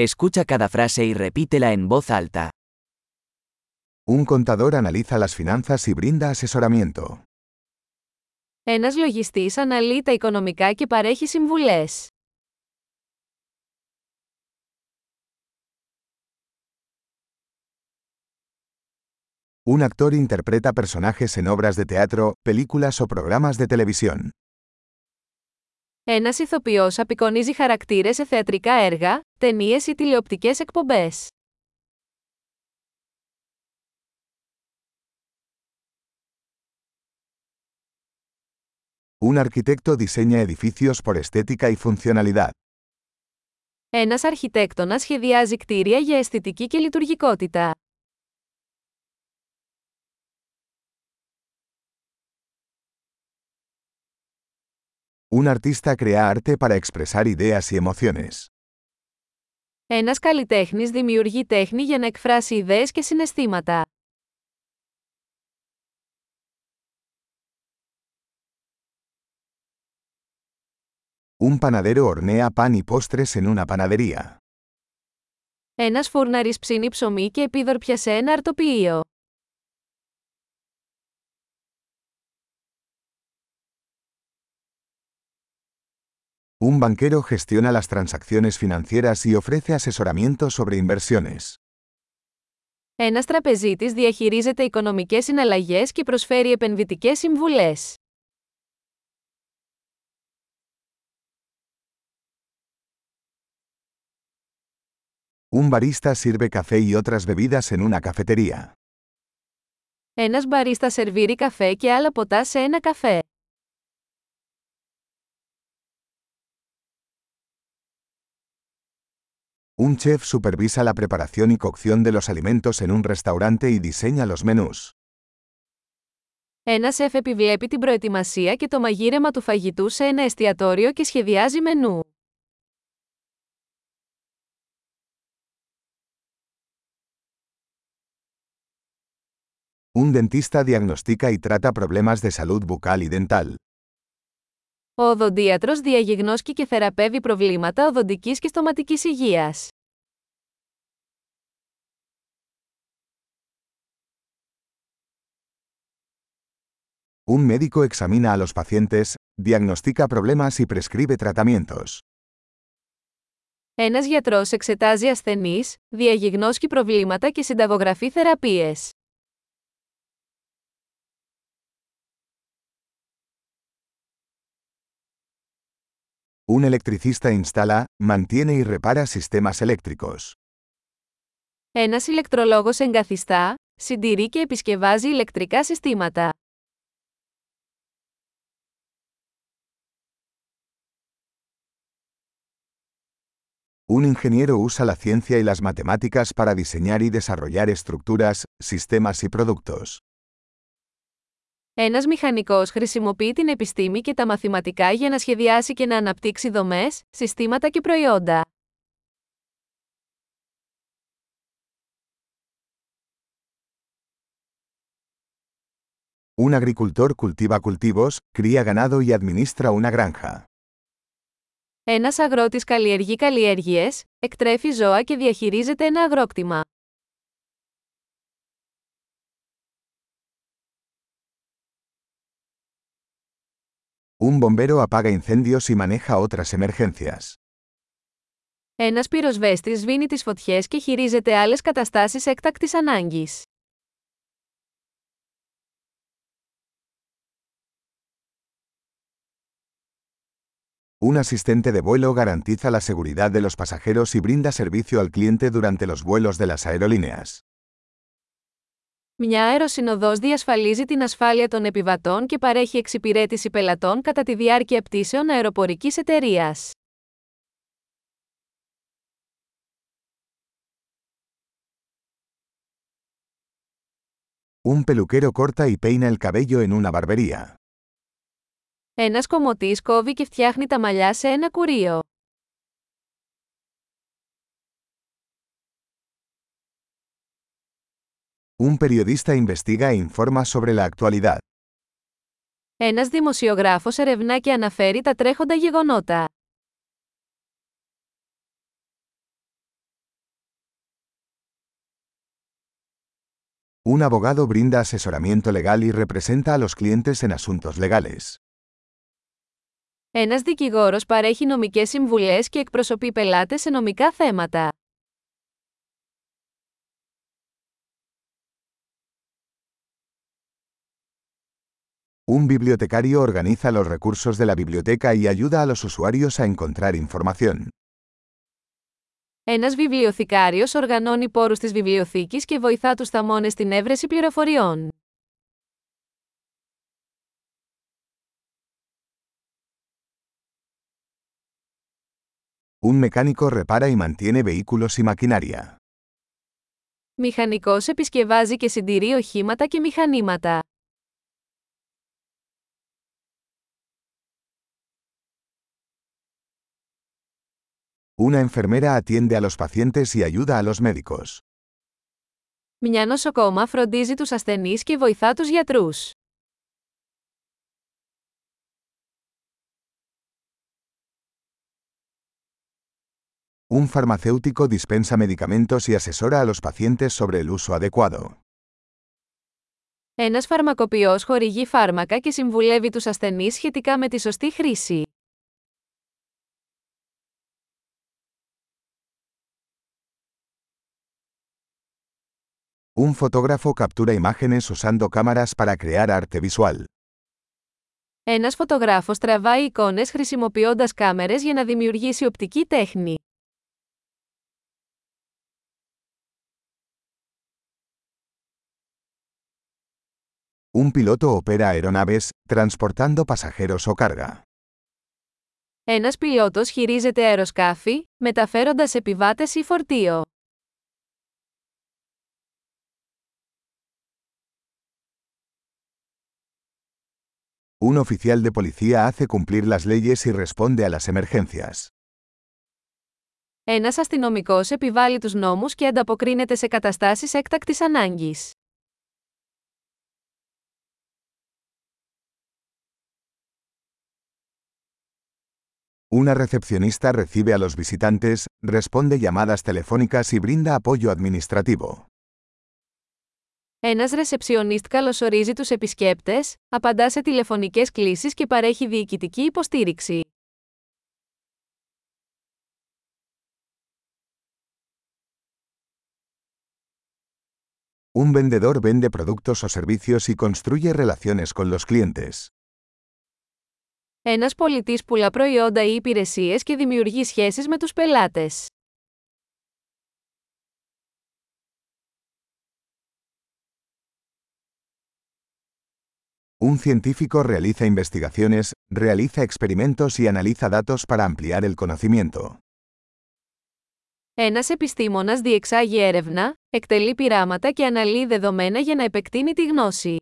Escucha cada frase y repítela en voz alta. Un contador analiza las finanzas y brinda asesoramiento. Ένας λογιστής αναλύει τα οικονομικά και παρέχει συμβουλές. Un actor interpreta personajes en obras de teatro, películas o programas de televisión. Ένας ηθοποιός απεικονίζει χαρακτήρες σε θεατρικά έργα, ταινίες ή τηλεοπτικές εκπομπές. Un arquitecto diseña edificios por estética y funcionalidad. Ένας αρχιτέκτονας σχεδιάζει κτίρια για αισθητική και λειτουργικότητα. Un artista crea arte para expresar ideas y emociones. Ένας καλλιτέχνης δημιουργεί τέχνη για να εκφράσει ιδέες και συναισθήματα. Un panadero hornea pan y postres en una panadería. Ένας φούρναρης ψήνει ψωμί και επίδορπια σε ένα αρτοποιείο. Un banquero gestiona las transacciones financieras y ofrece asesoramiento sobre inversiones. Ένας τραπεζίτης διαχειρίζεται οικονομικές συναλλαγές και προσφέρει επενδυτικές συμβουλές. Un barista sirve café y otras bebidas en una cafetería. Ένας μπαρίστα σερβίρει καφέ και άλλα ποτά σε ένα καφέ. Un chef supervisa la preparación y cocción de los alimentos en un restaurante y diseña los menús. Ένας σεφ επιβλέπει την προετοιμασία και το μαγείρεμα του φαγητού σε ένα εστιατόριο και σχεδιάζει μενού. Un dentista diagnostica y trata problemas de salud bucal y dental. Ο οδοντίατρος διαγιγνώσκει και θεραπεύει προβλήματα οδοντικής και στοματικής υγείας. Un médico examina a los pacientes, diagnostica problemas y prescribe tratamientos. Ένας γιατρός εξετάζει ασθενείς, διαγιγνώσκει προβλήματα και συνταγογραφεί θεραπείες. Un electricista instala, mantiene y repara sistemas eléctricos. Ένας ηλεκτρολόγος εγκαθιστά, συντηρεί και επισκευάζει ηλεκτρικά συστήματα. Un ingeniero usa la ciencia y las matemáticas para diseñar y desarrollar estructuras, sistemas y productos. Ένας μηχανικός χρησιμοποιεί την επιστήμη και τα μαθηματικά για να σχεδιάσει και να αναπτύξει δομές, συστήματα και προϊόντα. Un agricultor cultiva cultivos, cría ganado y administra una granja. Ένας αγρότης καλλιεργεί καλλιέργειες, εκτρέφει ζώα και διαχειρίζεται ένα αγρόκτημα. Un bombero apaga incendios y maneja otras emergencias. Ένας πυροσβέστης σβήνει τις φωτιές και χειρίζεται άλλες καταστάσεις έκτακτης ανάγκης. Un asistente de vuelo garantiza la seguridad de los pasajeros y brinda servicio al cliente durante los vuelos de las aerolíneas. Μια αεροσυνοδός διασφαλίζει την ασφάλεια των επιβατών και παρέχει εξυπηρέτηση πελατών κατά τη διάρκεια πτήσεων αεροπορικής εταιρείας. Un peluquero corta y peina el cabello en una barbería. Ένας κομωτής κόβει και φτιάχνει τα μαλλιά σε ένα κουρίο. Un periodista investiga e informa sobre la actualidad. Ένας δημοσιογράφος ερευνά και αναφέρει τα τρέχοντα γεγονότα. Un abogado brinda asesoramiento legal y representa a los clientes en asuntos legales. Ένας δικηγόρος παρέχει νομικές συμβουλές και εκπροσωπεί πελάτες σε νομικά θέματα. Un bibliotecario organiza los recursos de la biblioteca y ayuda a los usuarios a encontrar información. Ένας βιβλιοθηκάριος οργανώνει πόρους της βιβλιοθήκης και βοηθά τους θαμώνες στην έβρεση πληροφοριών. Un mecánico repara y mantiene vehículos y maquinaria. Μηχανικός επισκευάζει και συντηρεί οχήματα και μηχανήματα. Una enfermera atiende a los pacientes y ayuda a los médicos. Μια νοσοκόμα φροντίζει τους ασθενείς και βοηθά τους γιατρούς. Un farmacéutico dispensa medicamentos y asesora a los pacientes sobre el uso adecuado. Ένας φαρμακοποιός χορηγεί φάρμακα και συμβουλεύει τους ασθενείς σχετικά με τη σωστή χρήση. Un fotógrafo captura imágenes usando cámaras para crear arte visual. Ένας φωτογράφος τραβάει εικόνες χρησιμοποιώντας κάμερες για να δημιουργήσει οπτική τέχνη. Un piloto opera aeronaves, transportando pasajeros o carga. Ένας πιλότος χειρίζεται αεροσκάφη, μεταφέροντας επιβάτες ή φορτίο. Un oficial de policía hace cumplir las leyes y responde a las emergencias. Ένας αστυνομικός επιβάλλει τους νόμους και ανταποκρίνεται σε καταστάσεις έκτακτης ανάγκης. Una recepcionista recibe a los visitantes, responde llamadas telefónicas y brinda apoyo administrativo. Ένας ρεσεψιονίστ καλωσορίζει τους επισκέπτες, απαντά σε τηλεφωνικές κλήσεις και παρέχει διοικητική υποστήριξη. Un vendedor vende productos o servicios y construye relaciones con los clientes. Ένας πολιτής πουλά προϊόντα ή υπηρεσίες και δημιουργεί σχέσεις με τους πελάτες. Un científico realiza investigaciones, realiza experimentos y analiza datos para ampliar el conocimiento. Ένας επιστήμονας διεξάγει έρευνα, εκτελεί πειράματα και αναλύει δεδομένα για να επεκτείνει τη γνώση.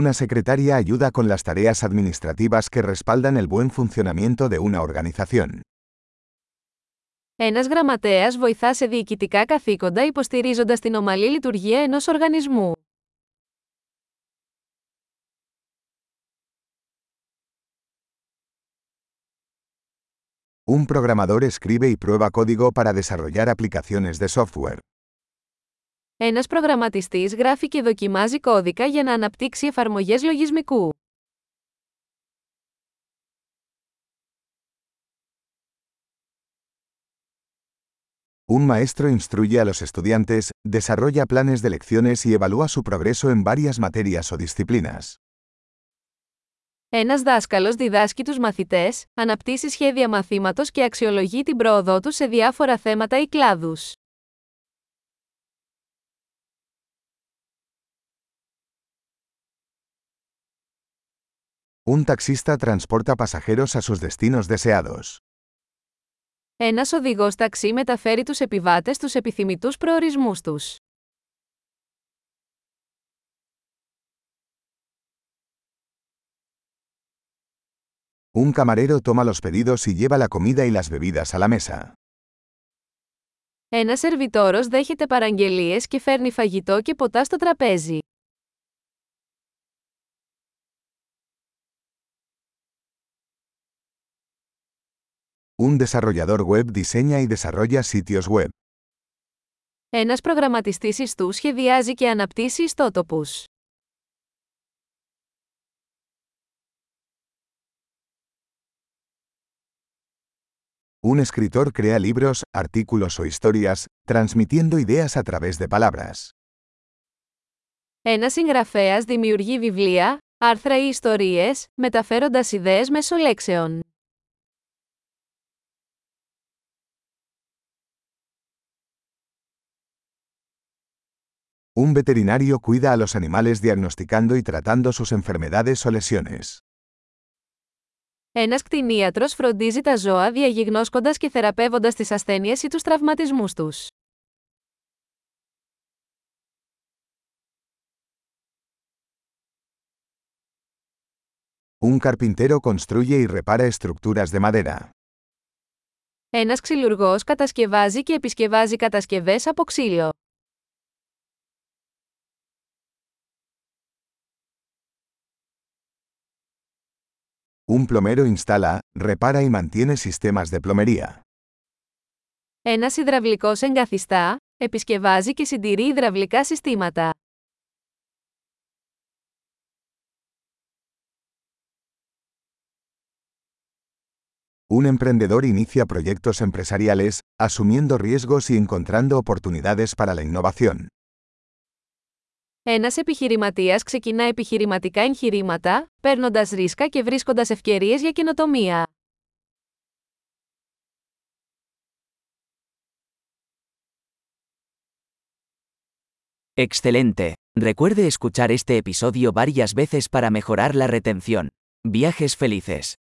Una secretaria ayuda con las tareas administrativas que respaldan el buen funcionamiento de una organización. Ένας γραμματέας βοηθά σε διοικητικά καθήκοντα υποστηρίζοντας την ομαλή λειτουργία ενός οργανισμού. Un programador escribe y prueba código para desarrollar aplicaciones de software. Ένας προγραμματιστής γράφει και δοκιμάζει κώδικα για να αναπτύξει εφαρμογές λογισμικού. Un maestro instruye a los estudiantes, desarrolla planes de lecciones y evalúa su progreso en varias materias o disciplinas. Ένας δάσκαλος διδάσκει τους μαθητές, αναπτύσσει σχέδια μαθήματος και αξιολογεί την πρόοδό τους σε διάφορα θέματα ή κλάδους. Un taxista transporta pasajeros a sus destinos deseados. Ένας οδηγός ταξί μεταφέρει τους επιβάτες στους επιθυμητούς προορισμούς τους. Un camarero toma los pedidos y lleva la comida y las bebidas a la mesa. Ένας σερβιτόρος δέχεται παραγγελίες και φέρνει φαγητό και ποτά στο τραπέζι. Un desarrollador web diseña y desarrolla sitios web. Ένας προγραμματιστής ιστού σχεδιάζει και αναπτύσσει ιστότοπους. Un escritor crea libros, artículos o historias, transmitiendo ideas a través de palabras. Ένας συγγραφέας δημιουργεί βιβλία, άρθρα ή ιστορίες, μεταφέροντας ιδέες μέσω λέξεων. Un veterinario cuida a los animales diagnosticando y tratando sus enfermedades o lesiones. Ένας κτηνίατρος φροντίζει τα ζώα διαγιγνώσκοντας και θεραπεύοντας τις ασθένειες ή τους τραυματισμούς τους. Un carpintero construye y repara estructuras de madera. Ένας ξυλουργός κατασκευάζει και επισκευάζει κατασκευές από ξύλο. Un plomero instala, repara y mantiene sistemas de plomería. Ένας υδραυλικός εγκαθιστά, επισκευάζει και συντηρεί υδραυλικά συστήματα. Un emprendedor inicia proyectos empresariales, asumiendo riesgos y encontrando oportunidades para la innovación. Ένας επιχειρηματίας ξεκινά επιχειρηματικά εγχειρήματα, παίρνοντας ρίσκα και βρίσκοντας ευκαιρίες για καινοτομία. Excelente. Recuerde escuchar este episodio varias veces para mejorar la retención. Viajes felices.